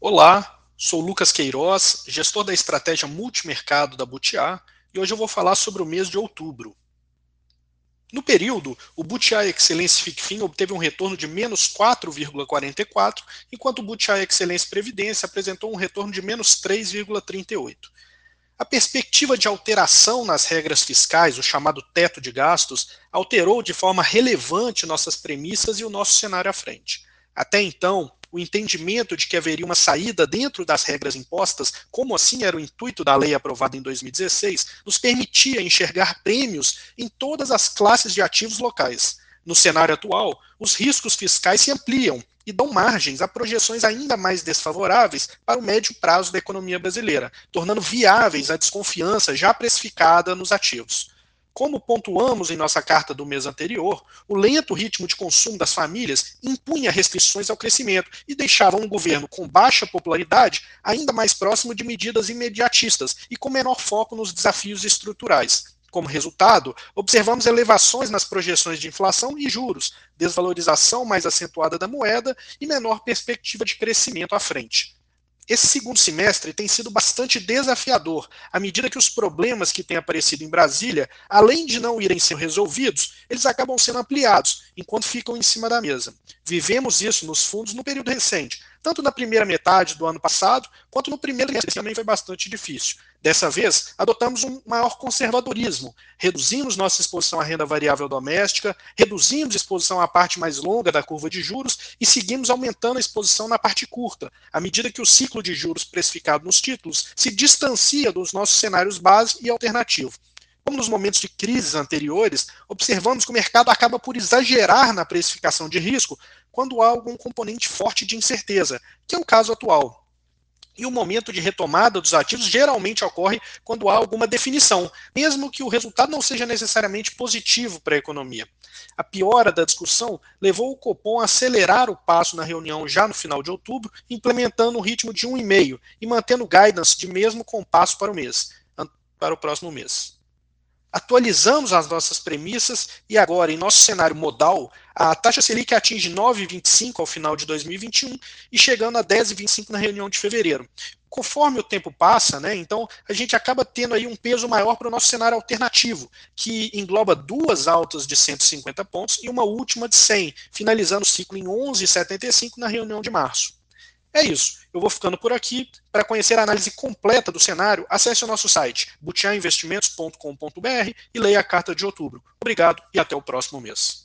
Olá, sou Lucas Queiroz, gestor da estratégia multimercado da Butiá, e hoje eu vou falar sobre o mês de outubro. No período, o Butiá Excelência FICFIN obteve um retorno de menos 4,44, enquanto o Butiá Excelência Previdência apresentou um retorno de menos 3,38. A perspectiva de alteração nas regras fiscais, o chamado teto de gastos, alterou de forma relevante nossas premissas e o nosso cenário à frente. Até então, o entendimento de que haveria uma saída dentro das regras impostas, como assim era o intuito da lei aprovada em 2016, nos permitia enxergar prêmios em todas as classes de ativos locais. No cenário atual, os riscos fiscais se ampliam e dão margens a projeções ainda mais desfavoráveis para o médio prazo da economia brasileira, tornando viáveis a desconfiança já precificada nos ativos. Como pontuamos em nossa carta do mês anterior, o lento ritmo de consumo das famílias impunha restrições ao crescimento e deixava um governo com baixa popularidade ainda mais próximo de medidas imediatistas e com menor foco nos desafios estruturais. Como resultado, observamos elevações nas projeções de inflação e juros, desvalorização mais acentuada da moeda e menor perspectiva de crescimento à frente. Esse segundo semestre tem sido bastante desafiador, à medida que os problemas que têm aparecido em Brasília, além de não irem ser resolvidos, eles acabam sendo ampliados, enquanto ficam em cima da mesa. Vivemos isso nos fundos no período recente, tanto na primeira metade do ano passado, quanto no primeiro mês, também foi bastante difícil. Dessa vez, adotamos um maior conservadorismo, reduzimos nossa exposição à renda variável doméstica, reduzimos a exposição à parte mais longa da curva de juros e seguimos aumentando a exposição na parte curta, à medida que o ciclo de juros precificado nos títulos se distancia dos nossos cenários base e alternativo. Como nos momentos de crises anteriores, observamos que o mercado acaba por exagerar na precificação de risco quando há algum componente forte de incerteza, que é o caso atual. E o momento de retomada dos ativos geralmente ocorre quando há alguma definição, mesmo que o resultado não seja necessariamente positivo para a economia. A piora da discussão levou o Copom a acelerar o passo na reunião já no final de outubro, implementando um ritmo de 1,5 e mantendo guidance de mesmo compasso para o mês, para o próximo mês atualizamos as nossas premissas e agora, em nosso cenário modal, a taxa Selic atinge 9,25 ao final de 2021 e chegando a 10,25 na reunião de fevereiro. Conforme o tempo passa, né, então a gente acaba tendo aí um peso maior para o nosso cenário alternativo, que engloba duas altas de 150 pontos e uma última de 100, finalizando o ciclo em 11,75 na reunião de março. É isso. Eu vou ficando por aqui. Para conhecer a análise completa do cenário, acesse o nosso site butiainvestimentos.com.br e leia a carta de outubro. Obrigado e até o próximo mês.